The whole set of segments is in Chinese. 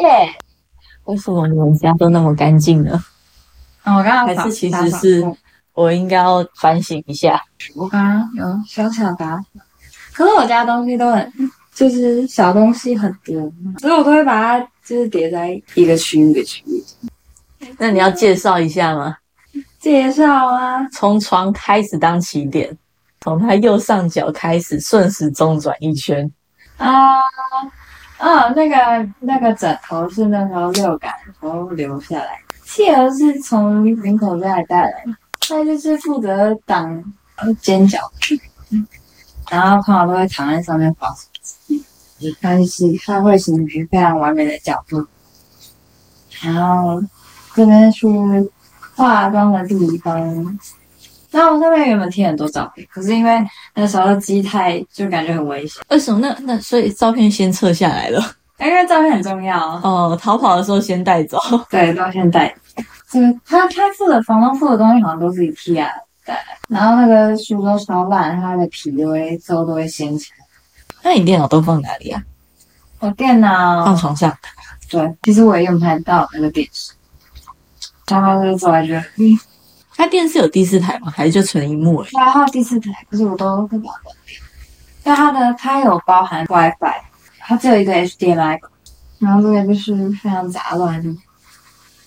耶！为什么你们家都那么干净呢？哦，我刚刚还是其实是我应该要反省一下。我刚刚有小小打扫，可是我家东西都很，就是小东西很多，所以我都会把它就是叠在一个区域的区域。那你要介绍一下吗？介绍啊，从床开始当起点，从它右上角开始顺时钟转一圈。啊啊，那个那个枕头是那时候六感然后留下来，企鹅是从林口这里带来的，它就是负责挡尖角，然后通常都会躺在上面划手机，它是它会形成非常完美的角度，然后这边是化妆的地方。然后我那边原本贴很多照片，可是因为那时候机太就感觉很危险。为什么？那那所以照片先撤下来了，因为照片很重要哦。逃跑的时候先带走，对，都先带。这个他他付的房东付的东西好像都是 IKEA 的，然后那个书都超烂，它的皮都会之后都会掀起来。那你电脑都放哪里啊？我电脑放床上。对，其实我也用不太到那个电视，然后就坐在这。它电视有第四台吗？还是就纯荧幕？它它第四台，可是我都会把它关掉。但它的它有包含 WiFi，它只有一个 HDMI，然后这个就是非常杂乱，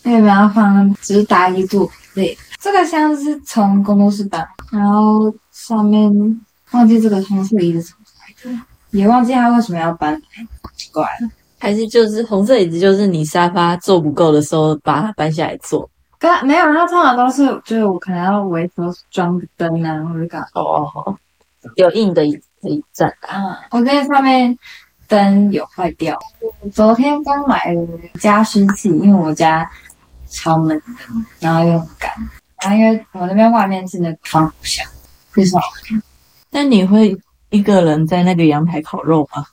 因为要放只是打一度对，这个箱子是从工作室搬，然后上面忘记这个红色椅子怎么来的，也忘记它为什么要搬，奇怪了。还是就是红色椅子，就是你沙发坐不够的时候把它搬下来坐。没有，它通常都是就是我可能要维修装个灯啊，或者干哦，有硬的椅子可以站啊。我这上面灯有坏掉，昨天刚买了加湿器，因为我家超闷的，然后又很干，然后因为我那边外面是那个防火墙，非常好看。那你会一个人在那个阳台烤肉吗？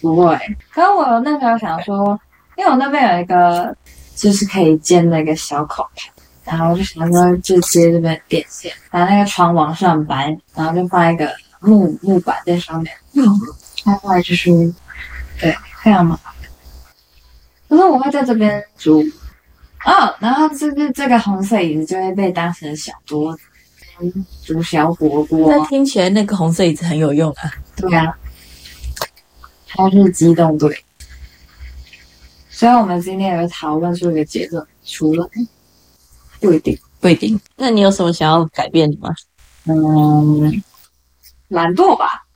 不会，可是我那时候想说，因为我那边有一个。就是可以建那个小口盘，然后我就想说就接这边电线，把那个床往上搬，然后就放一个木木板在上面。嗯，然后来就是对，非常麻烦。可是我会在这边煮，哦，然后这个这个红色椅子就会被当成小桌子，煮小火锅。那听起来那个红色椅子很有用啊。对啊，它是机动队。所以我们今天有讨论出一个结论除了，不一定，不一定。那你有什么想要改变的吗？嗯，懒惰吧。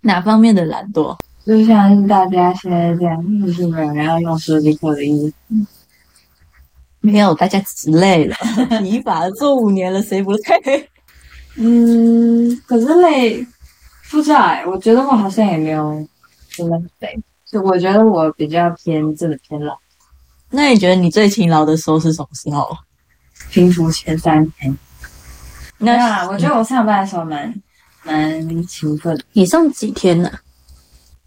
哪方面的懒惰？就像是大家现在这样，就是没有人要用设计课的意思。没有，大家只是累了，疲乏了，做五年了，谁不累？嗯，可是累，不知道哎。我觉得我好像也没有真的很累。就我觉得我比较偏，真的偏老。那你觉得你最勤劳的时候是什么时候？平服前三天。那我觉得我上班的时候蛮蛮勤奋。你上几天呢？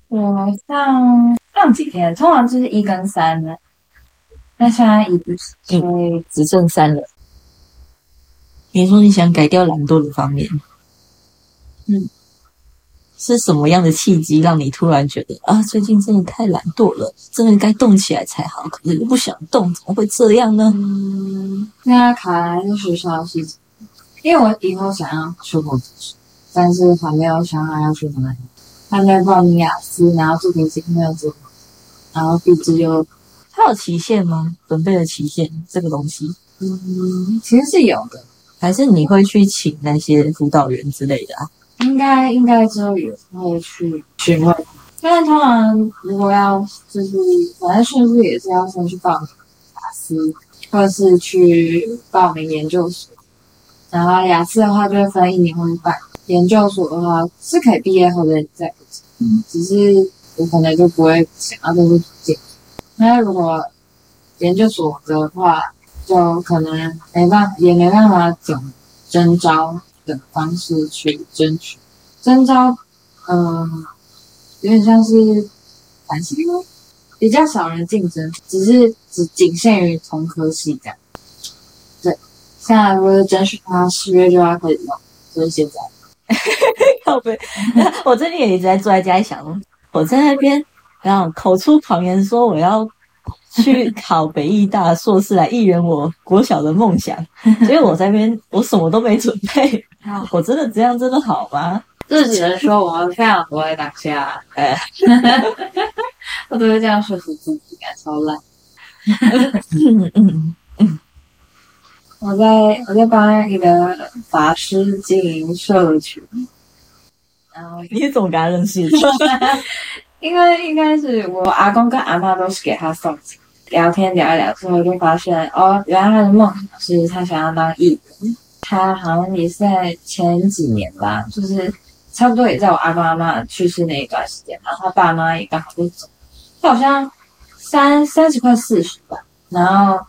我上上几天，通常就是一跟三的。那现在已经只剩三了。你说你想改掉懒惰的方面？嗯。是什么样的契机让你突然觉得啊，最近真的太懒惰了，真的该动起来才好，可是又不想动，怎么会这样呢？嗯，现在卡来是学校的事情，因为我以后想要出国读书，但是还没有想好要去哪里。他在报名雅思，然后作品集没有做，然后毕制又，它有期限吗？准备的期限这个东西，嗯，其实是有的，还是你会去请那些辅导员之类的啊？应该应该之后也会去询问，但是通常如果要就是反正顺序也是要先去报名雅思，或者是去报名研究所。然后雅思的话就会分一年或一半，研究所的话是可以毕业后再再嗯，只是我可能就不会想要这个途径。那如果研究所的话，就可能没办法也没办法整征招。的方式去争取征招，嗯，有点像是繁星，比较少人竞争，只是只仅限于同科系这样。对，现在如果争取他十月就要开始弄，就是现在。靠背，我最近也一直在坐在家里想，我在那边然后口出狂言说我要去考北艺大硕士来一圆我国小的梦想。所以我在那边我什么都没准备，我真的这样真的好吗？这只能说我们非常活在当下，哎，我都会这样说服自己，感超烂。嗯嗯嗯，我在我在帮一个法师经营社群，然后你怎么跟他认识？因为应该是我阿公跟阿妈都是给他送钱，聊天聊一聊之后就发现哦，原来他的梦想是他想要当艺人。他好像也是在前几年吧，就是差不多也在我阿爸阿妈去世那一段时间，然后他爸妈也刚好就走，他好像三三十快四十吧，然后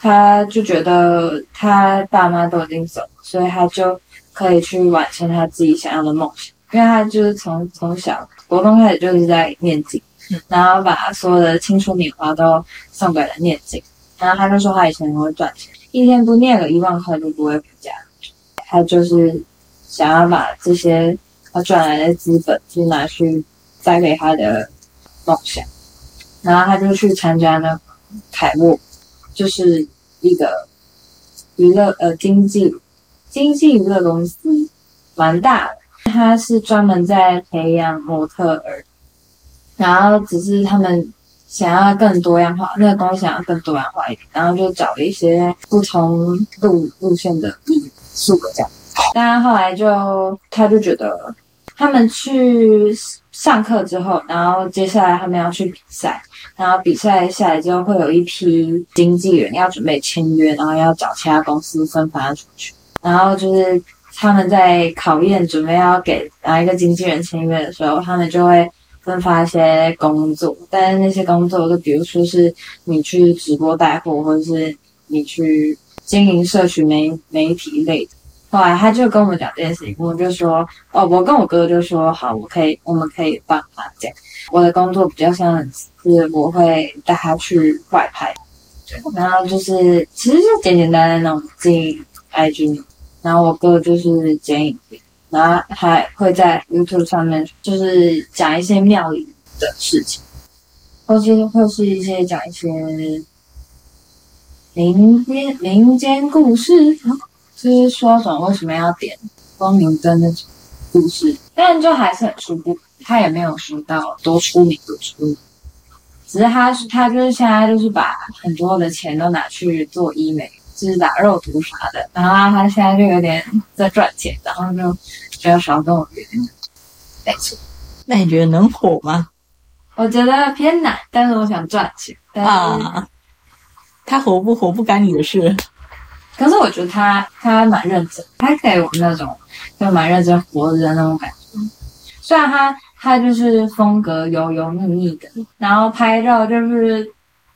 他就觉得他爸妈都已经走，所以他就可以去完成他自己想要的梦想，因为他就是从从小国中开始就是在念经，然后把所有的青春年华都送给了念经，然后他就说他以前很会赚钱，一天不念个一万块就不会回家，他就是想要把这些他赚来的资本，就拿去栽培他的梦想，然后他就去参加那个凯沃，就是一个娱乐呃经济经济娱乐公司，蛮大的。他是专门在培养模特儿，然后只是他们想要更多样化，那个公司想要更多样化一点，然后就找了一些不同路路线的艺术这样。但后来就他就觉得，他们去上课之后，然后接下来他们要去比赛，然后比赛下来之后会有一批经纪人要准备签约，然后要找其他公司分发出去，然后就是他们在考验准备要给哪一个经纪人签约的时候，他们就会分发一些工作，但是那些工作就比如说是你去直播带货，或者是你去经营社群媒媒体类的。后来他就跟我们讲这件事情，我们就说，哦，我跟我哥就说，好，我可以，我们可以帮他这样。我的工作比较像是我会带他去外拍，然后就是其实就简简单单那种经营 IG，然后我哥就是剪影片，然后还会在 YouTube 上面就是讲一些庙里的事情，或是或是一些讲一些民间民间故事。就是说，什么为什么要点光明灯那种故事，但就还是很初步，他也没有说到多出名多出名，只是他是他就是现在就是把很多的钱都拿去做医美，就是打肉毒啥的，然后他现在就有点在赚钱，然后就比较少跟我约。没错，那你觉得能火吗？我觉得偏难，但是我想赚钱。但是啊，他火不火不干你的事。可是我觉得他他蛮认真，他给我那种就蛮认真活着的那种感觉。虽然他他就是风格油油腻腻的，然后拍照就是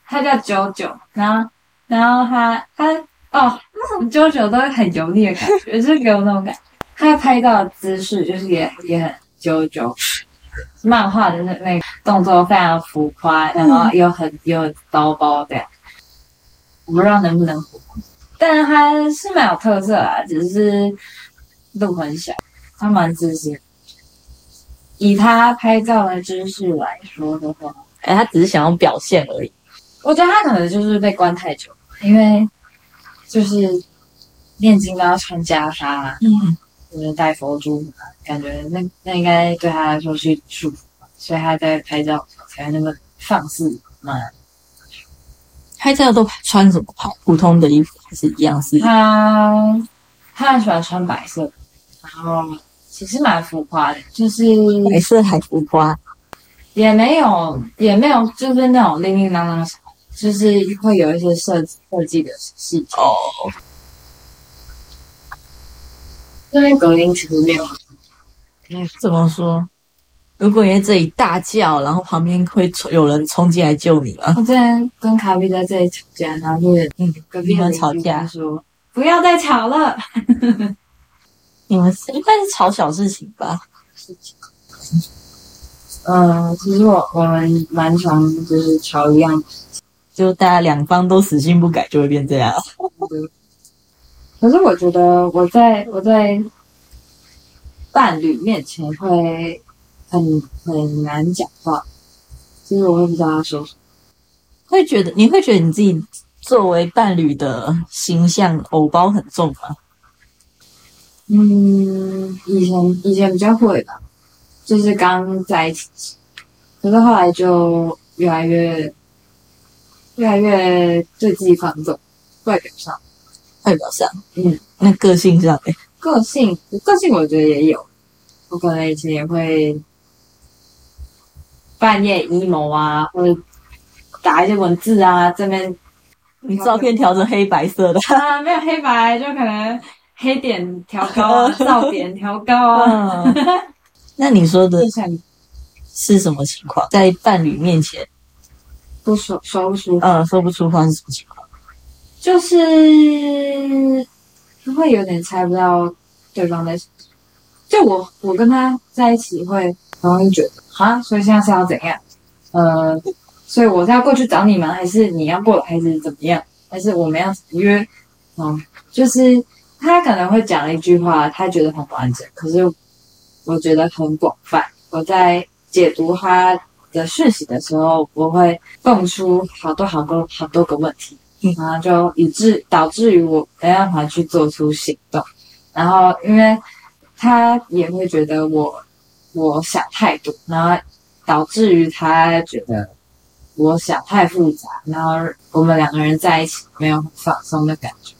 他叫九九，然后然后他他哦那种九九都会很油腻的感觉，就是给我那种感觉。他拍照的姿势就是也也很九九，漫画的那那个动作非常浮夸，然后又很又刀包的，我不知道能不能火。但是他是蛮有特色啊，只是路很小，他蛮自信。以他拍照的姿势来说的话，哎，他只是想要表现而已。我觉得他可能就是被关太久，因为就是念经都要穿袈裟，嗯，就是戴佛珠，感觉那那应该对他来说是一种束缚吧，所以他在拍照才会那么放肆嘛。拍照都穿什么跑普通的衣服还是一样是？他他很喜欢穿白色，然后其实蛮浮夸的，就是白色还浮夸，也没有也没有就是那种叮叮当当啥，就是会有一些设设计的细节。哦，这边隔音其实没有，怎么说？如果你在这里大叫，然后旁边会冲有人冲进来救你吗？我之前跟卡比在这里吵架，然后就是嗯，隔壁的你们吵架说不要再吵了。你们是应该是吵小事情吧？嗯，其实我我们蛮常就是吵一样就大家两方都死性不改，就会变这样。可是我觉得我在我在伴侣面前会很很难讲话，就是我会不知道要说什么。会觉得你会觉得你自己作为伴侣的形象偶包很重吗？嗯，以前以前比较会吧，就是刚在一起，可是后来就越来越越来越对自己放纵，外表上，外表上，嗯，那个性上，哎，个性个性我觉得也有，我可能以前也会半夜 emo 啊，或者打一些文字啊，这边你照片调成黑白色的，啊 没有黑白，就可能黑点调高啊，噪点调高啊，嗯，那你说的是什么情况？在伴侣面前，不说说不出，嗯，说不出话是什么情况？就是会有点猜不到对方在。就我我跟他在一起会很容易觉得啊，所以现在是要怎样？呃，所以我是要过去找你们，还是你要过来，还是怎么样？还是我们要约？嗯，就是他可能会讲一句话，他觉得很完整，可是我觉得很广泛。我在解读他的讯息的时候，我会蹦出好多好多好多个问题，然后就以致导致于我没办法去做出行动。然后因为他也会觉得我我想太多，然后导致于他觉得我想太复杂，然后我们两个人在一起没有很放松的感觉。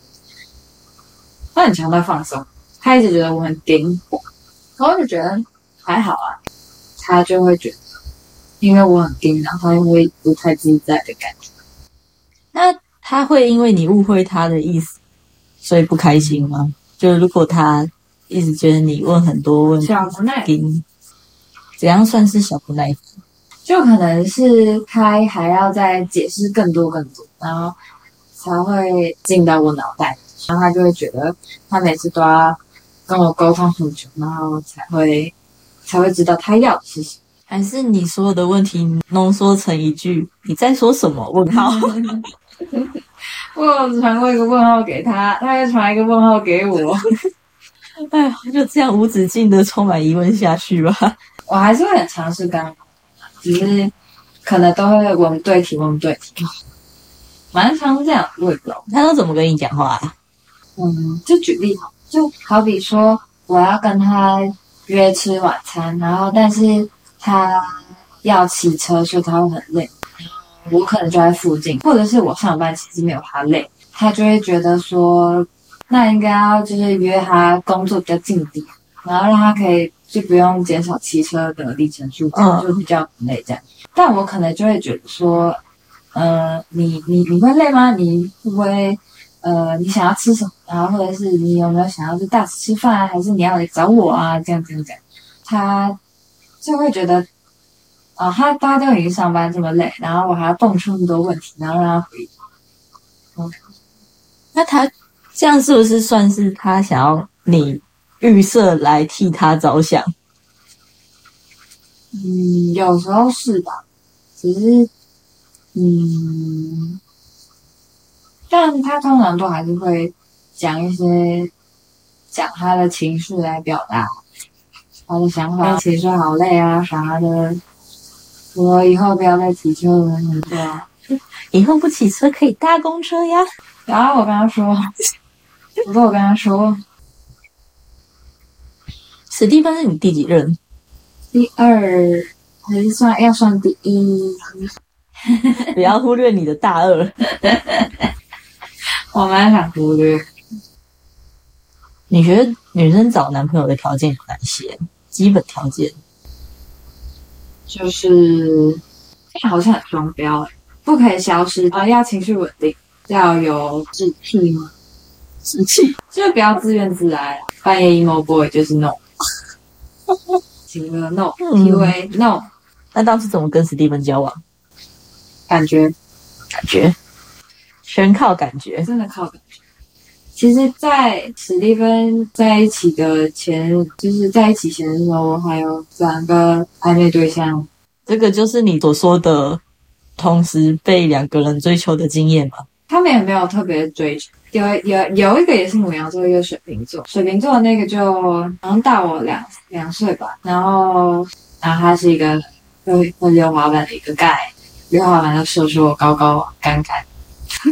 他很强调放松，他一直觉得我很顶火，然后我就觉得还好啊，他就会觉得因为我很顶，然后他就会不太自在的感觉。那他会因为你误会他的意思，所以不开心吗？就是如果他一直觉得你问很多问题，小不耐烦怎样算是小不耐烦？就可能是他还要再解释更多更多，然后才会进到我脑袋，然后他就会觉得他每次都要跟我沟通很久，然后才会才会知道他要的是什么。还是你所有的问题浓缩成一句“你在说什么？”问号。我有传过一个问号给他，他又传一个问号给我，哎呀，就这样无止境的充满疑问下去吧。我还是会很尝试跟他沟通，只是可能都会问对题问不对题，蛮常这样，我也不知道。他都怎么跟你讲话、啊？嗯，就举例好，就好比说我要跟他约吃晚餐，然后但是他要骑车，所以他会很累，我可能就在附近，或者是我上班其实没有他累，他就会觉得说，那应该要就是约他工作比较近点，然后让他可以就不用减少骑车的里程数，这样嗯就比较不累这样。但我可能就会觉得说，呃，你你你会累吗？你会不会呃，你想要吃什么？然后或者是你有没有想要去大吃吃饭啊？还是你要来找我啊？这样这样这样，他就会觉得，啊、他大家都已经上班这么累，然后我还要蹦出那么多问题，然后让他回答。那他这样是不是算是他想要你预设来替他着想？嗯，有时候是吧，只是，嗯，但他通常都还是会讲一些讲他的情绪来表达他的想法，骑车好累啊啥的。我以后不要再骑车了，对啊。以后不骑车可以搭公车呀。然后我跟他说，我说我跟他说，史蒂芬是你第几任？第二还是算要算第一，不要忽略你的大二。我蛮想忽略。你觉得女生找男朋友的条件有哪些？基本条件？就是这好像很双标哎，不可以消失啊、要情绪稳定，要有志气吗？志气。就是不要自怨自艾啊。半夜 emo boy 就是 no，情歌 no，嗯 PUA no，那当时怎么跟史蒂芬交往？感觉感觉，全靠感觉。真的靠感觉。其实，在史蒂芬在一起的前，就是在一起前的时候，我还有两个暧昧对象，这个就是你所说的，同时被两个人追求的经验吗？他们也没有特别追求。有有有一个也是母羊座，一个水瓶座。水瓶座的那个就好像大我两两岁吧，然后然后他是一个会会溜滑板的一个 guy，六号男就瘦瘦高高干干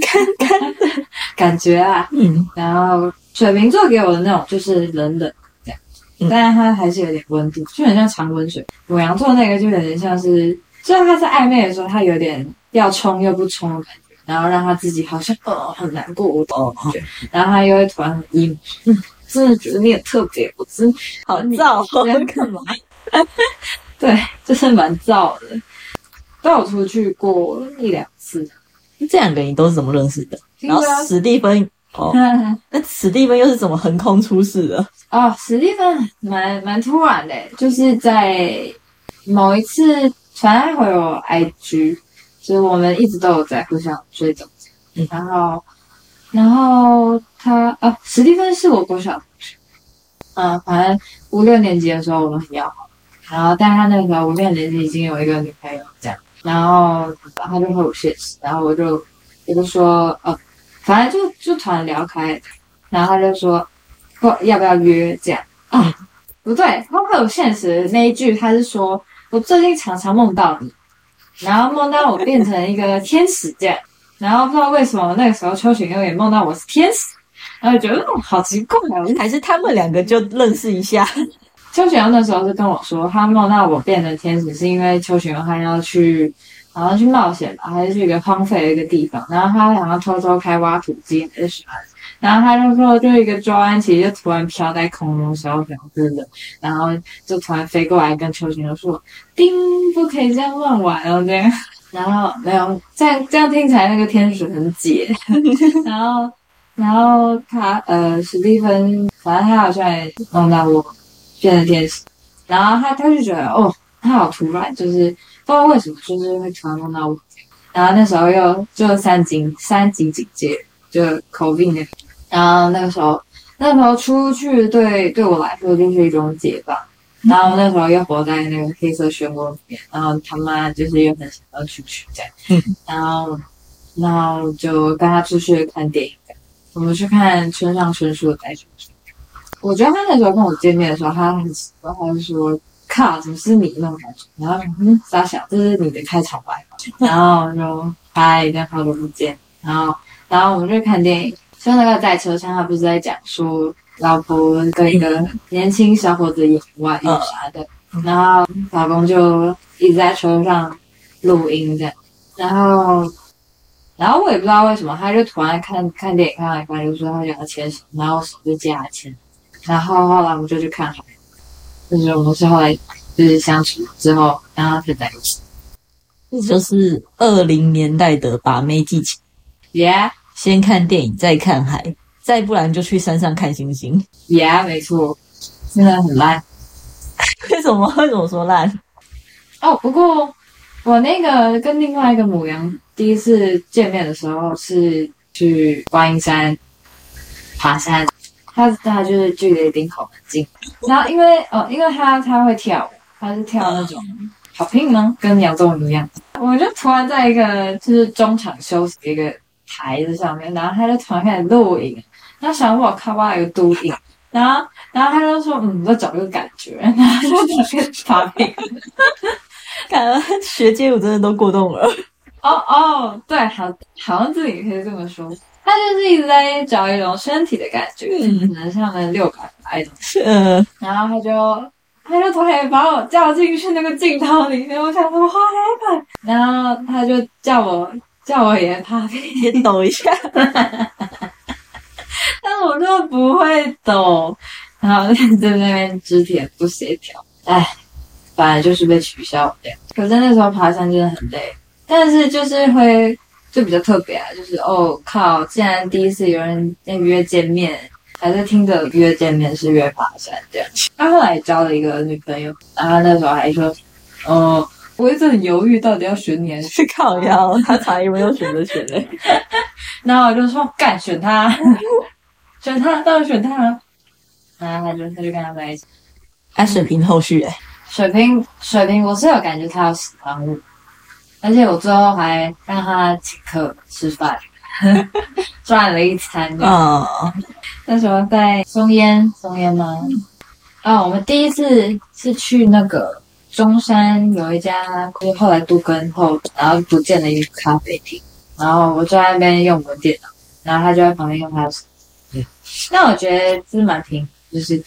看看，感觉啊，嗯，然后水瓶座给我的那种就是冷冷这样，嗯。但是它还是有点温度，就很像常温水。母羊座那个就有点像是，虽然他在暧昧的时候，他有点要冲又不冲的感觉，然后让他自己好像呃很难过我的感觉，然后他又会突然很 emo，嗯，真的觉得你很特别，我真好燥哦，对干嘛？对，就是蛮燥的。都有出去过一两次，这两个你都是怎么认识的？然后史蒂芬，哦，那史蒂芬又是怎么横空出世的？哦，史蒂芬蛮蛮突然的，就是在某一次，反正他回我 IG，就是我们一直都有在互相追踪，嗯。然后然后他啊，史蒂芬是我国小同学，嗯，反正五六年级的时候我们很要好，然后但他那个时候五六年级已经有一个女朋友这样，然后他就回我现实，然后我就我就说呃，反正就就突然聊开，然后他就说。不要不要约这样啊？不对，他会有现实那一句，他是说我最近常常梦到你，然后梦到我变成一个天使这样，然后不知道为什么那个时候秋雪又也梦到我是天使，然后觉得好奇怪哦。还是他们两个就认识一下？秋雪那时候是跟我说，他梦到我变成天使是因为秋雪他要去。好像去冒险吧，还是去一个荒废的一个地方，然后他想要偷偷开挖土机还是啥的，然后他就说，就一个周安琪就突然飘在空中，小小只的，然后就突然飞过来跟秋晴就说：“叮，不可以这样乱玩哦，这样。”然后没有这样这样听起来那个天使很解，然后然后他呃史蒂芬，反正他好像也梦到我变成天使，然后他他就觉得哦，他好突然，就是。不知道为什么，就是会突然梦到我，然后那时候又就三级三级警戒，就 COVID 那，然后那个时候那时候出去对对我来说就是一种解放，然后那时候又活在那个黑色漩涡里面，然后他妈就是又很想要出去这样，嗯，然后然后就跟他出去看电影，我们去看村上春树的《白雪公主》，我觉得他那时候跟我见面的时候，他很奇怪，他就说。靠，怎么是你那种感觉？然后嗯，傻小，这是你的开场白吧？然后就嗨，这样好久不见。然后，然后我们就看电影，就那个在车上，他不是在讲说老婆跟一个年轻小伙子演外遇啥的，然后老公就一直在车上录音这样。然后，然后我也不知道为什么，他就突然看看电影看到一半，就说他想要牵手，然后手就借他牵。然后后来我们就去看海。就是我们是后来就是相处之后，然后才在一起。这就是二零年代的把妹技巧。Yeah, 先看电影，再看海，再不然就去山上看星星。yeah，没错，真的很烂。为什么？为什么说烂？哦，不过我那个跟另外一个母羊第一次见面的时候是去观音山爬山。他他就是距离领口很近，然后因为哦，因为他他会跳舞，他是跳那种好拼吗？跟杨宗纬一样。我就突然在一个就是中场休息的一个台子上面，然后他就突然开始录影，然后想我靠，哇，有读影，然后然后他就说嗯，我找一个感觉，然后就开始爬平。感觉 学街舞真的都过动了。哦哦，对，好，好像自己可以这么说。他就是一直在找一种身体的感觉，嗯可能像那六感那种。嗯，然后他就他就突然把我叫进去那个镜头里面，我想说我好害怕。然后他就叫我叫我也怕屁，先抖一下。但我就不会抖，然后在那边肢体也不协调，哎，反正就是被取消。可是那时候爬山真的很累，但是就是会。就比较特别啊，就是哦靠！竟然第一次有人在约见面，还是听着约见面是约爬山这样。他后来交了一个女朋友，然后那时候还说，哦，我一直很犹豫，到底要选你还是去靠腰，他才有没有选择选嘞？然后我就说干选他，选他，当然选他了。然后他就他就跟他在一起。他水平后续哎，水瓶水瓶，我是有感觉他要喜欢我。而且我最后还让他请客吃饭，赚了一餐。啊、那时候在松烟，松烟吗？啊，我们第一次是去那个中山有一家，就是后来都跟后，然后不见了一个咖啡厅，然后我就在那边用我的电脑，然后他就在旁边用他的手机。嗯那我觉得就是蛮平，就是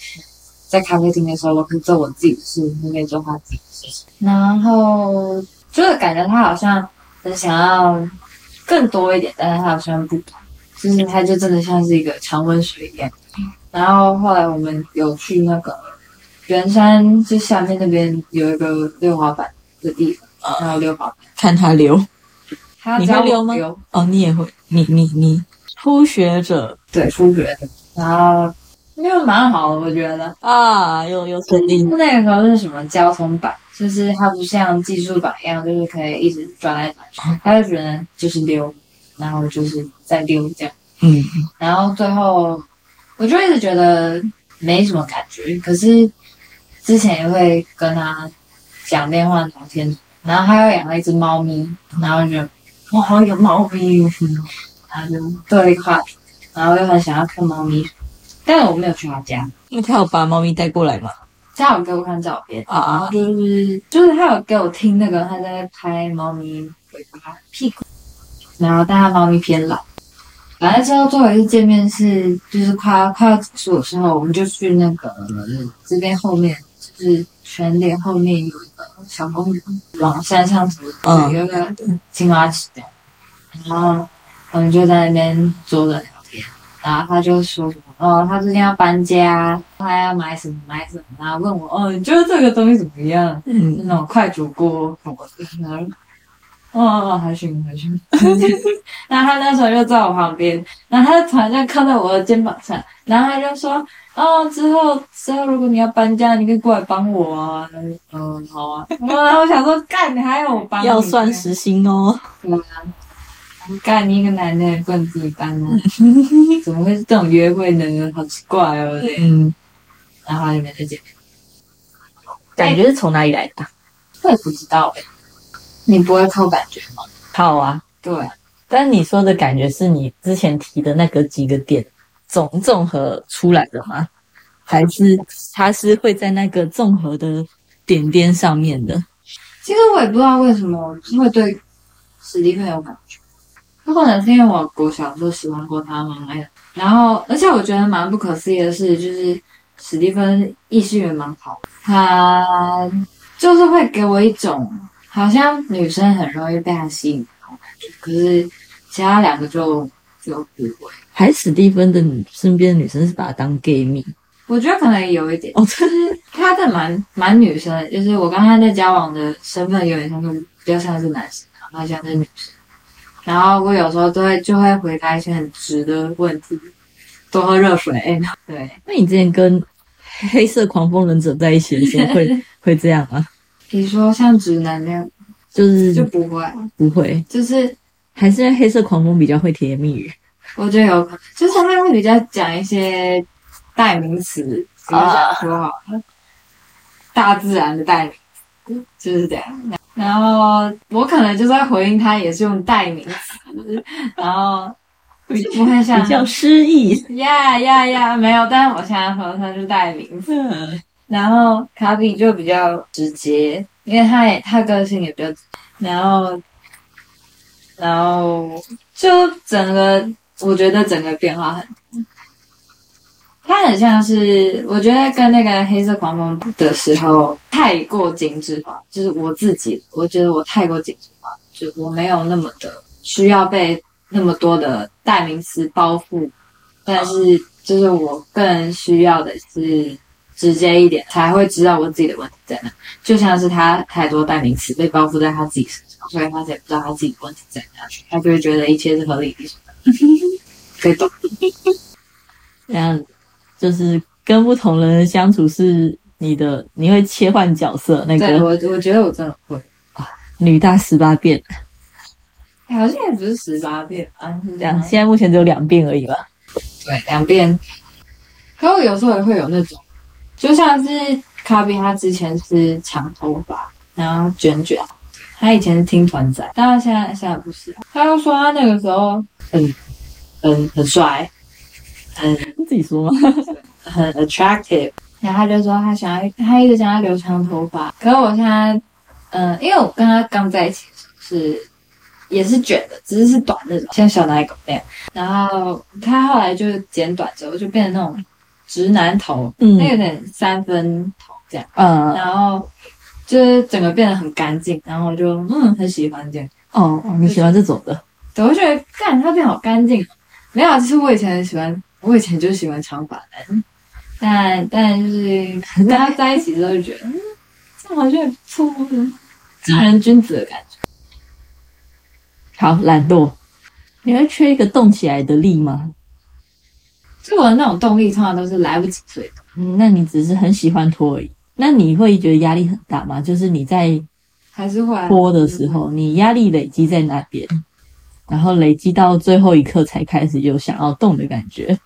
在咖啡厅的时候，我可以做我自己的事，他可以做他自己的事情，然后就是感觉他好像很想要更多一点，但是他好像不，就是他就真的像是一个常温水一样。然后后来我们有去那个圆山，就下面那边有一个溜滑板的地方，然后溜滑板，看他溜。他会溜吗溜哦，你也会，你你你初学者。对，初学者，然后因为蛮好的，我觉得。啊，又又顺利，那个时候是什么？交通板，就是它不像技术板一样，就是可以一直转来转去，它就觉得就是溜，然后就是再溜这样。嗯，然后最后我就一直觉得没什么感觉，可是之前也会跟他讲电话聊天，然后他又养了一只猫咪，然后就哇，好有猫咪，然后就对了一个话，然后又很想要看猫咪，但是我没有去他家，因为他有把猫咪带过来吗？他有给我看照片，啊就是就是他有给我听那个他在拍猫咪尾巴屁股，然后但他猫咪偏老。反正之后最后一次见面是就是快要快要结束的时候，我们就去那个这边后面，就是全脸后面有一个小公园，往山上走，嗯。有一个青蛙池的，然后我们就在那边坐着聊天，然后他就说什么哦，他最近要搬家，他要买什么买什么，然后问我哦，你觉得这个东西怎么样？嗯，那种快煮锅什么的，然后哦哦还行还行。然后他那时候就在我旁边，然后他就突然间靠在我的肩膀上，然后他就说：“哦，之后之后如果你要搬家，你可以过来帮我啊。”嗯，好啊。然后我想说，干，你还要我帮你？要算时薪哦。干你一个男的不能自己搬呢？怎么会是这种约会呢？好奇怪哦。嗯，然后他就没再见面，感觉是从哪里来的？我也不知道哎、你不会靠感觉吗？靠啊，对。但你说的感觉是你之前提的那个几个点总综合出来的吗？还是它是会在那个综合的点点上面的？其实我也不知道为什么会对史蒂芬有感觉，有可能是因为我国小的时候喜欢过他蛮爱的，然后而且我觉得蛮不可思议的是，就是史蒂芬异性缘蛮好，他就是会给我一种好像女生很容易被他吸引的那种感觉，可是其他两个就就不会。还史蒂芬的女身边的女生是把他当 gay 蜜我觉得可能有一点，哦，就是他的蛮蛮女生，就是我跟他在交往的身份有点像是比较像是男生，然后像是女生。然后我有时候都会就会回答一些很直的问题，多喝热水。哎，对，那你之前跟黑色狂风忍者在一起的时候会 会这样吗？比如说像直男那样就是就不会，不会，就是还是因为黑色狂风比较会甜言蜜语我觉得有可能，就是他会比较讲一些代名词，比如讲说好了，大自然的代名词就是这样。然后我可能就在回应他，也是用代名词，然后比不会像比较诗意。呀呀呀，没有，但是我现在说他是代名词。嗯然后卡比就比较直接，因为他也他个性也比较直接，然后然后就整个我觉得整个变化很大，他很像是我觉得跟那个黑色狂风的时候太过精致化，就是我自己我觉得我太过精致化，就我没有那么的需要被那么多的代名词包覆，但是就是我更需要的是。直接一点，才会知道我自己的问题在哪。就像是他太多代名词被包覆在他自己身上，所以他才不知道他自己的问题在哪，他就会觉得一切是合理的。可以懂？这样子就是跟不同人相处是你的，你会切换角色。那对个我，我觉得我真的会啊。女大十八变，好像也不是十八变啊，是这这样现在目前只有两变而已吧。对，两遍。可我有时候也会有那种，就像是卡比，他之前是长头发，然后卷卷，他以前是听团仔，但他现在现在不是。他又说他那个时候很很很帅，很自己说吗？很 attractive，然后他就说他想要，他一直想要留长头发。可是我现在，嗯、因为我跟他刚在一起的时候是也是卷的，只是是短那种，像小奶狗那样。然后他后来就剪短之后，就变成那种直男头，嗯那有点三分头这样。嗯，然后就是整个变得很干净，然后我就嗯很喜欢这样。哦，你喜欢这种的？对，我觉得干他变好干净。没有啊，其实我以前很喜欢，我以前就喜欢长发男，但但就是跟他在一起之后就觉得，嗯，这样好像也不错，正人君子的感觉。好，懒惰。你会缺一个动起来的力吗？就我的那种动力，通常都是来不及睡的。嗯，那你只是很喜欢拖而已。那你会觉得压力很大吗？就是你在还是会啊拖的时候，你压力累积在那边，然后累积到最后一刻才开始有想要动的感觉。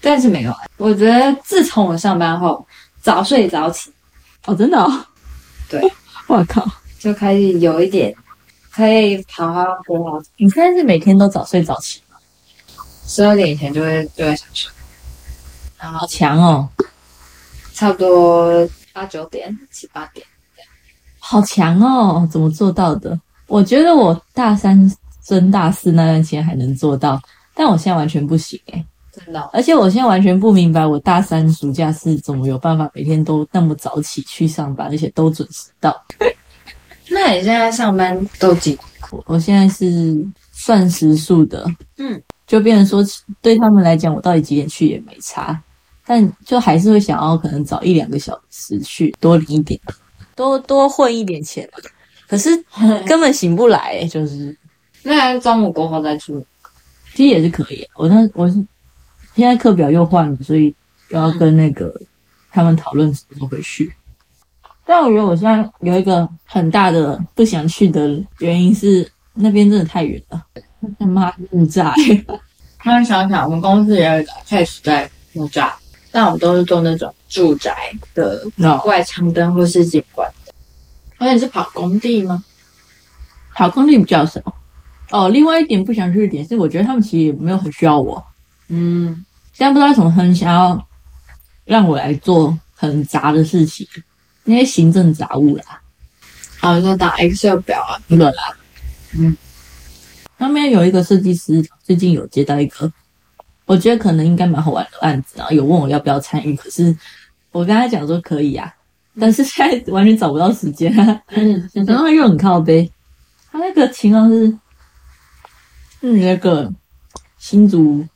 但是没有啊。我觉得自从我上班后，早睡早起，哦，真的哦？对，我靠！就开始有一点可以好好过好。你现在是每天都早睡早起吗？十二点以前就会就会想睡，好强哦，差不多八九点、七八点。好强哦！怎么做到的？我觉得我大三升大四那段期间还能做到，但我现在完全不行诶、真的哦、而且我现在完全不明白，我大三暑假是怎么有办法每天都那么早起去上班，而且都准时到。那你现在上班都几点？我我现在是算时数的，嗯，就变成说对他们来讲，我到底几点去也没差，但就还是会想要可能早一两个小时去，多领一点，多多混一点钱。可是 根本醒不来、就是那还是中午过后再出。其实也是可以。我那我是现在课表又换了，所以又要跟那个他们讨论什么时候回去。但我觉得我现在有一个很大的不想去的原因是那边真的太远了，他妈木栅、突然想想，我们公司也有一个 case 在木栅，但我们都是做那种住宅的外墙灯或是景观的。而且你是跑工地吗？跑工地比较少。哦，另外一点不想去的点是，我觉得他们其实也没有很需要我。嗯，现在不知道为什么很想要让我来做很杂的事情，那些行政杂物啦，好，你说打 Excel 表啊，不论啦。嗯，那边有一个设计师，最近有接到一个，我觉得可能应该蛮好玩的案子，然后有问我要不要参与，可是我跟他讲说可以啊，但是现在完全找不到时间、啊 嗯，然后又很靠背。他那个情况是，嗯那个新竹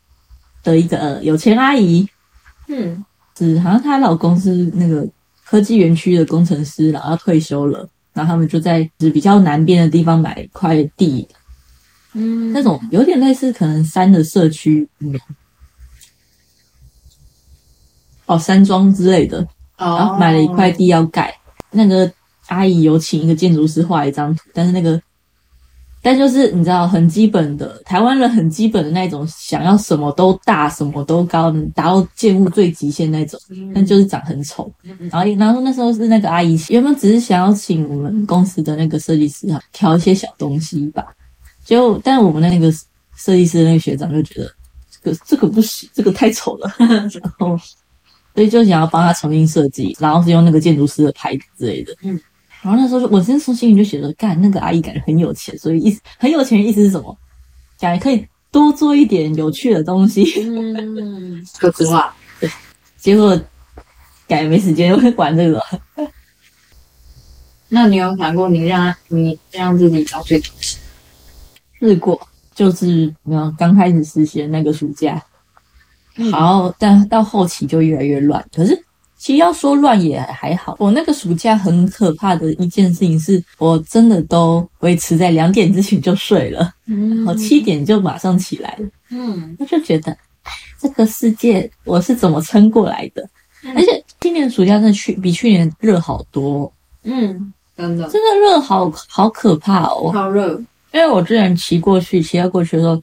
的一个呃有钱阿姨，嗯，是好像她老公是那个科技园区的工程师，然后退休了，然后他们就在就是比较南边的地方买一块地，嗯，那种有点类似可能山的社区嗯，哦山庄之类的，然后哦，买了一块地要盖，那个阿姨有请一个建筑师画一张图，但是那个，但就是你知道很基本的台湾人很基本的那种，想要什么都大，什么都高，能达到建物最极限那种，嗯，但就是长很丑。嗯然后然后那时候是那个阿姨原本只是想要请我们公司的那个设计师啊调一些小东西吧，结果但我们那个设计师的那个学长就觉得这个这个不行，这个太丑了，然后所以就想要帮他重新设计，然后是用那个建筑师的牌子之类的。嗯，然后那时候就我真从心里就觉得，干那个阿姨感觉很有钱，所以意思很有钱的意思是什么？感觉可以多做一点有趣的东西。嗯，说实话，对，结果感觉没时间会管这个。那你有想过你让你让自己早睡早起？试过，就是没有刚开始实习的那个暑假，嗯然后但到后期就越来越乱。可是其实要说乱也还好，我那个暑假很可怕的一件事情是，我真的都维持在两点之前就睡了，嗯我七点就马上起来了。嗯我就觉得这个世界我是怎么撑过来的？嗯而且今年暑假真的去比去年热好多哦，嗯，真的真的热好好可怕哦。好热，因为我之前骑过去，骑到过去的时候，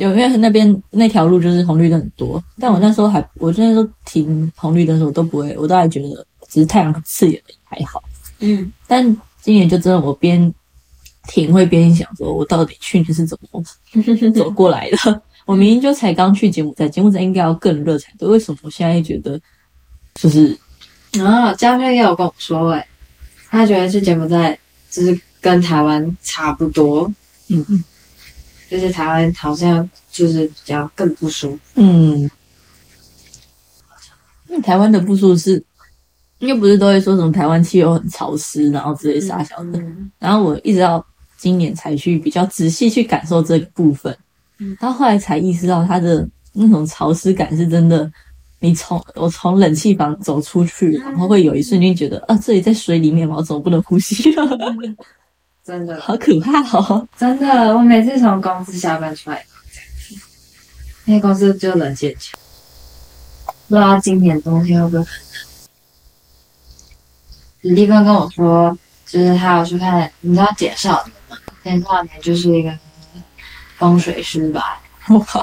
有因为那边那条路就是红绿灯很多，但我那时候还，我那时候停红绿灯的时候都不会，我都还觉得只是太阳刺眼还好。嗯但今年就真的我边停会边想说，我到底去年是怎么 走过来的？我明明就才刚去柬埔寨，柬埔寨应该要更热才对，为什么我现在觉得就是然后嘉轩也有跟我说、欸，他觉得去柬埔寨就是跟台湾差不多，嗯嗯就是台湾好像就是比较更不舒服。嗯，那台湾的步数是，又不是都会说什么台湾气候很潮湿，然后之类傻小的。嗯然后我一直到今年才去比较仔细去感受这个部分，嗯到后来才意识到它的那种潮湿感是真的。你从我从冷气房走出去，然后会有一瞬间觉得啊，这里在水里面吗？我怎么不能呼吸了？真的，好可怕哦！真的，我每次从公司下班出来，那些公司就冷气很强。不知道今年冬天会不会很冷？李立芬跟我说，就是他要去看，你知道简少年吗？简少年就是一个风水师吧，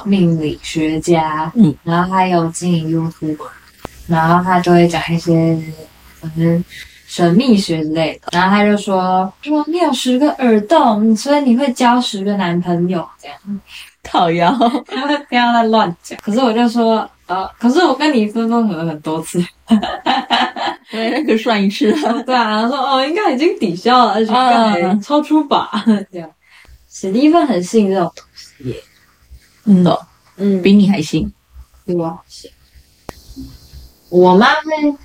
命理学家，嗯，然后他有经营 YouTube，然后他就会讲一些反正神秘学之类的，然后他就说说你有十个耳洞，所以你会交十个男朋友这样，讨厌，他会不要再乱讲。可是我就说，呃，可是我跟你分分合合很多次，对，那个算一次。对啊，然后说哦，应该已经抵消了，而且应该嗯超出吧，这样。史蒂芬很信这种东西耶，真的哦嗯比你还信。比我好信。我妈会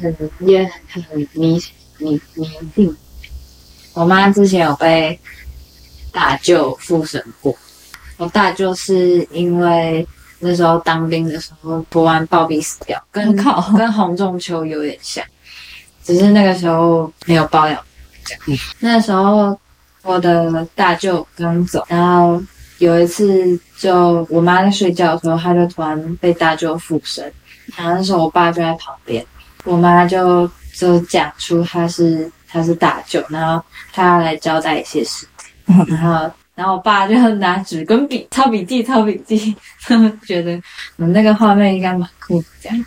很也很迷迷迷信。我妈之前有被大舅附身过。我大舅是因为那时候当兵的时候突然暴毙死掉，跟靠 跟洪仲秋有点像，只是那个时候没有爆料。这样，那时候我的大舅刚走，然后有一次就我妈在睡觉的时候，她就突然被大舅附身，然后那时候我爸就在旁边，我妈就就讲出她是她是大舅，然后她要来交代一些事情，然后然后我爸就拿纸跟笔抄笔记抄笔记，他们 觉得嗯那个画面应该蛮酷的这样。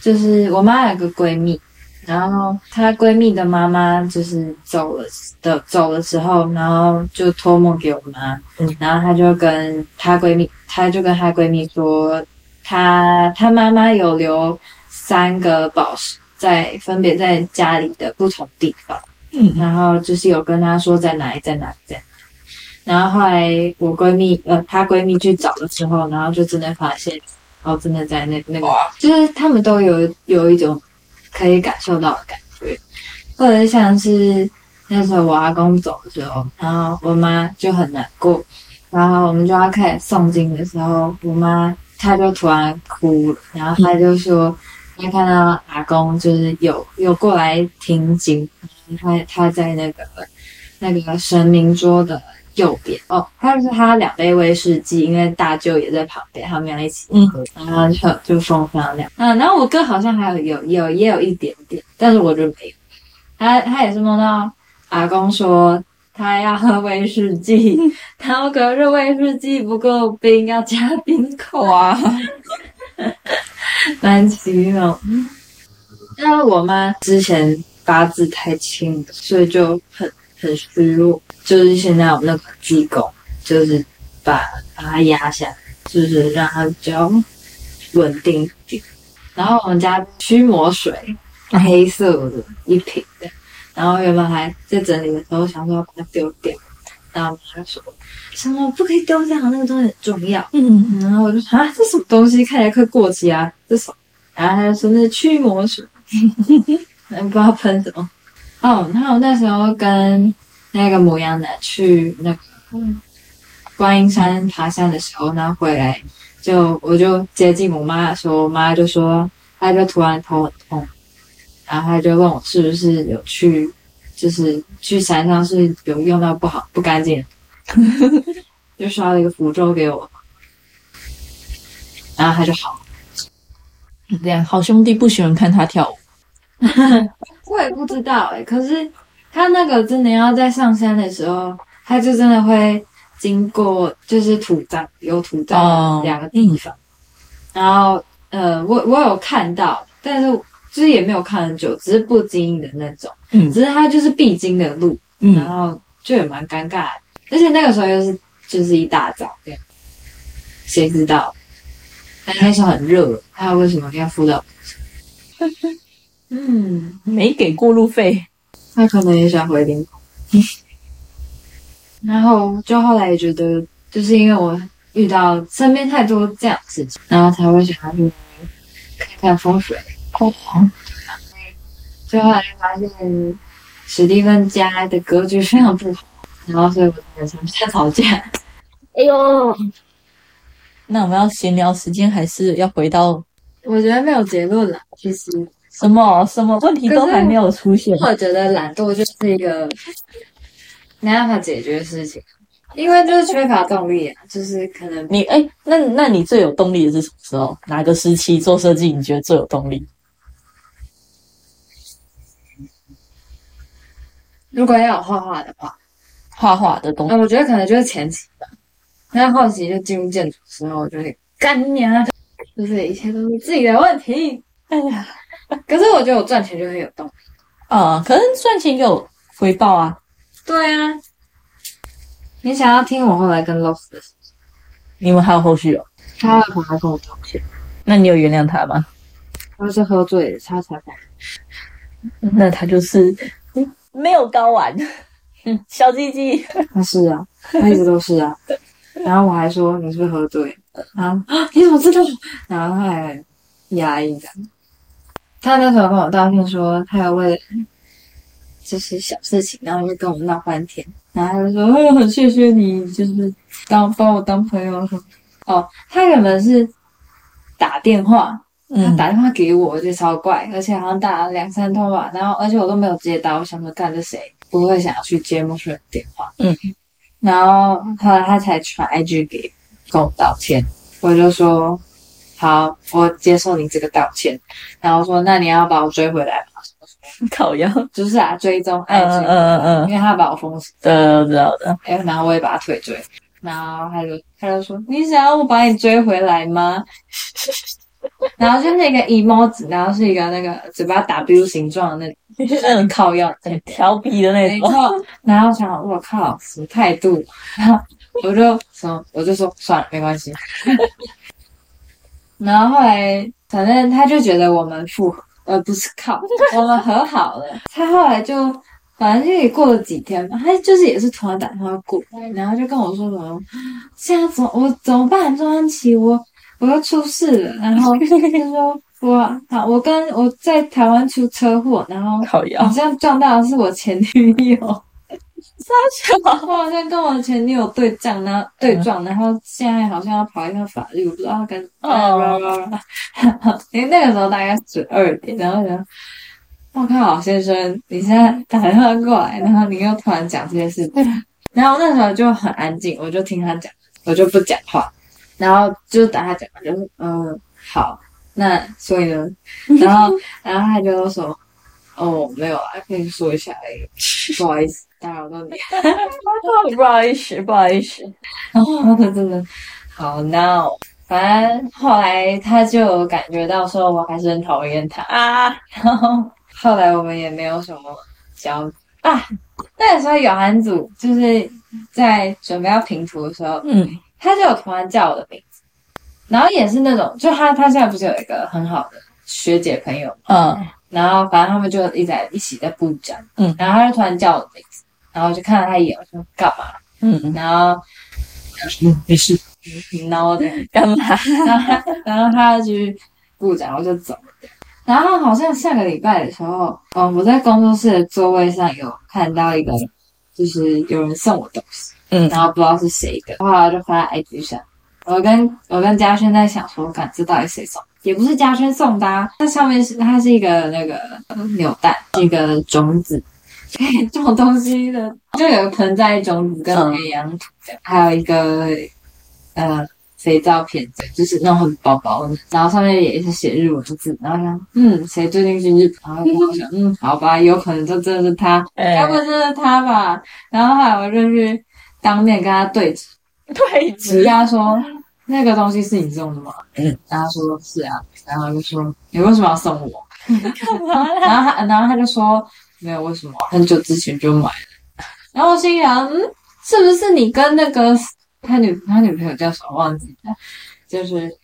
就是我妈有个闺蜜，然后她闺蜜的妈妈就是走了的走了之后，然后就托梦给我妈，嗯。然后她就跟她闺蜜，她就跟她闺蜜说，她她妈妈有留三个宝石在分别在家里的不同地方，嗯。然后就是有跟她说在哪里在哪里。在哪里。然后后来我闺蜜呃，她闺蜜去找的时候，然后就真的发现，哦，真的在那那个，就是他们都有有一种可以感受到的感觉，或者像是那时候我阿公走的时候，然后我妈就很难过，然后我们就要开始诵经的时候，我妈她就突然哭了，然后她就说，她看到阿公就是有有过来听经，他他在那个那个神明桌的右边哦，他就是他两杯威士忌，因为大舅也在旁边，他们俩一起喝，然后就就风非常亮。嗯，然后我哥好像还有有有也有一点点，但是我就没有。他他也是梦到阿公说他要喝威士忌，然后可是威士忌不够冰，要加冰块。哇，蛮奇妙。因为我妈之前八字太轻了，所以就很很虚弱。就是现在有那个济公，就是把把它压下来，就是让它比较稳定一点。然后我们家驱魔水，黑色的一瓶的，然后原本还在整理的时候想说要把它丢掉，然后我妈说什么不可以丢掉，那个东西很重要。嗯，然后我就说啊，这什么东西？看起来快过期啊，这什么？然后他就说那是驱魔水，不知道喷什么。哦，然后我那时候跟那个母羊男去那个观音山爬山的时候，然后回来就我就接近我妈的时候，我妈就说她就突然头很痛，然后她就问我是不是有去，就是去山上是有用到不好不干净的，就刷了一个符咒给我，然后他就好了。这样好兄弟不喜欢看他跳舞，我也不知道哎、可是他那个真的要在上山的时候，他就真的会经过就是土葬有土葬哦两个地方，然后呃，我我有看到，但是就是也没有看很久，只是不经意的那种，嗯只是它就是必经的路，嗯然嗯，后就也蛮尴尬的，而且那个时候又是就是一大早这样，谁知道？但那时候很热，他为什么要敷到？嗯，没给过路费。他可能也想回林口。然后就后来也觉得，就是因为我遇到身边太多这样的事情，然后才会想要去看看风水。哦，最后来发现史蒂芬家的格局非常不好，然后所以我才常跟他吵架。哎呦，那我们要闲聊时间，还是要回到我觉得没有结论了，其实什么什么问题都还没有出现？我觉得懒惰就是一个没办法解决的事情，因为就是缺乏动力啊，就是可能你哎，那那你最有动力的是什么时候？哪个时期做设计你觉得最有动力？如果要有画画的话，画画的东西我觉得可能就是前期吧。那后期就进入建筑之后，我就会干娘啊，就是一切都是自己的问题。哎呀，可是我觉得我赚钱就会有动力。啊，可能赚钱有回报啊。对啊，你想要听我后来跟 Lost 的事情？你们还有后续哦？他会回来跟我道歉，那你有原谅他吗？他是喝醉了，他才跑。那他就是嗯没有睾丸，嗯，小鸡鸡。他是啊，他一直都是啊。然后我还说你是不是喝醉？然后啊你怎么知道？然后他还压抑的。他那时候跟我道歉说，他有为了就是小事情，然后就跟我闹翻天。然后他就说：“哦，很谢谢你，就是当把我当朋友。”哦，他原本是打电话，他嗯，打电话给我，我觉得超怪，而且好像打了两三通吧，然后而且我都没有接到，我想说干这谁不会想要去接陌生人电话，嗯，然后后来他才传 IG 给跟我道歉，我就说好，我接受你这个道歉，然后说那你要把我追回来吗？烤腰。就是啊，追踪嗯 IG，、嗯嗯嗯因为他把我封死，对，我知道的。哎，然后我也把他退追，然后他就他就说你想要我把你追回来吗？然后就那个 emoji，然后是一个那个嘴巴 W 形状的那种，就是很靠腰的很调皮的那种。然后想我靠什么态度，然后我就说我就说算了没关系。然后后来反正他就觉得我们复合，呃不是靠我们和好了。他后来就反正就也过了几天吧，他就是也是突然打电话过来，然后就跟我说什么现在怎么我怎么办？周安琪，我我要出事了，然后 他说我好我跟我在台湾出车祸，然后好。像撞到的是我前女友。傻笑。我好像跟我前女友对撞，然后对撞，然后现在好像要跑一趟法律，我不知道跟哦。因为那个时候大概十二点，然后想，我靠，先生，你现在打电话过来，然后你又突然讲这些事情，然后那时候就很安静，我就听他讲，我就不讲话，然后就等他讲完，就是嗯，好，那所以呢，然后然后他就说，哦，没有啊，跟你说一下而已，不好意思，打扰到你。不好意思，不好意思。然后他真的好闹，反正后来他就感觉到说我还是很讨厌他，啊，然后后来我们也没有什么交啊。那个时候有韩组就是在准备要评图的时候，嗯他就有突然叫我的名字，然后也是那种，就他他现在不是有一个很好的学姐朋友嘛，嗯然后反正他们就一直在一起在布展，嗯然后他就突然叫我的名字，然后我就看了他一眼，我说干嘛？嗯，然后嗯，没事。挺孬的，干嘛？然后他然后他就去布展，我就走了。然后好像下个礼拜的时候，嗯，我在工作室的座位上有看到一个，就是有人送我东西，嗯然后不知道是谁的，后来我就发在 IG 上。我跟我跟嘉轩在想说，看这到底谁送？也不是嘉轩送的、啊，它上面是它是一个那个呃扭蛋，是一个种子，这种东西的，就有个盆栽种子跟嗯培养土的，还有一个呃肥皂片，就是那种很薄薄的，然后上面也是写日文字，然后想，嗯，谁最近去日本？然后我想，嗯，好吧，有可能就真的是他，哎该不会真的是他吧？然后后来我就去当面跟他对质，对质跟他说那个东西是你送的吗？嗯，然后他说是啊，然后就说你为什么要送我？干嘛啦？然后他，然后他就说没有，为什么？很久之前就买了。然后我心想，嗯，是不是你跟那个他女他女朋友叫什么忘记了？就是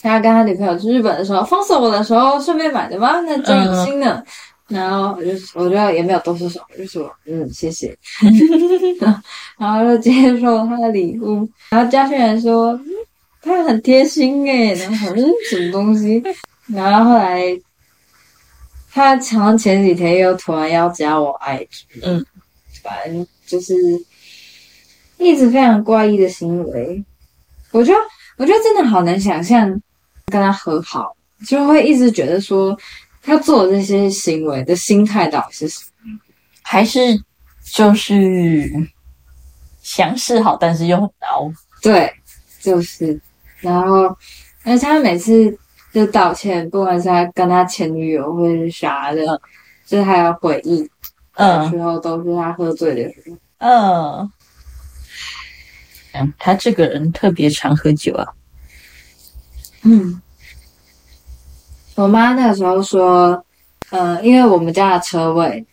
他跟他女朋友去日本的时候，封锁我的时候顺便买的吗？那真有心呢。然后我就我就也没有多说什么，就说嗯谢谢，然后就接受他的礼物。然后嘉轩然说，嗯，他很贴心诶，然后嗯什么东西？然后后来他好像前几天又突然要加我 IG，嗯，反正就是一直非常怪异的行为。我觉得我觉得真的好难想象跟他和好，就会一直觉得说。他做的这些行为的心态到底是什么？还是就是想示好，但是又很孬？对，就是。然后，而且他每次就道歉，不管是他跟他前女友或者是啥的，就是他要回忆嗯时候，都是他喝醉的时候。嗯，嗯，他这个人特别常喝酒啊。嗯。我妈那个时候说，嗯，因为我们家的车位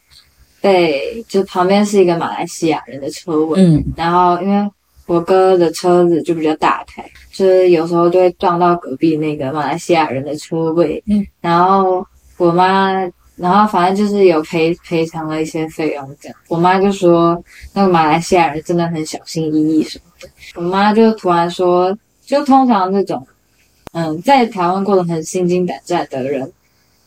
被就旁边是一个马来西亚人的车位，嗯，然后因为我哥的车子就比较大台，就是有时候就会撞到隔壁那个马来西亚人的车位，嗯，然后我妈，然后反正就是有赔赔偿了一些费用这样，我妈就说那个马来西亚人真的很小心翼翼什么的，我妈就突然说，就通常这种。嗯，在台湾过得很心惊胆战的人，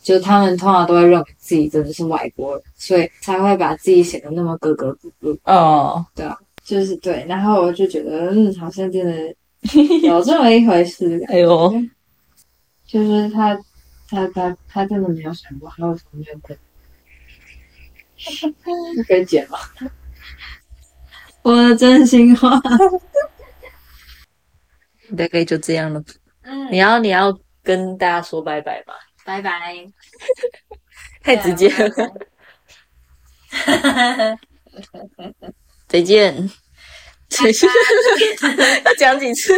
就他们通常都会认为自己真的是外国人，所以才会把自己显得那么格格不入。哦，对啊，就是对。然后我就觉得，嗯，好像真的 有这么一回事。哎呦，就是他，他，他，他真的没有想过他会从这边。可以剪吗？我的真心话，大概就这样了。嗯，你要你要跟大家说拜拜吧？拜拜。太直接了。再见。再见。要 讲几次？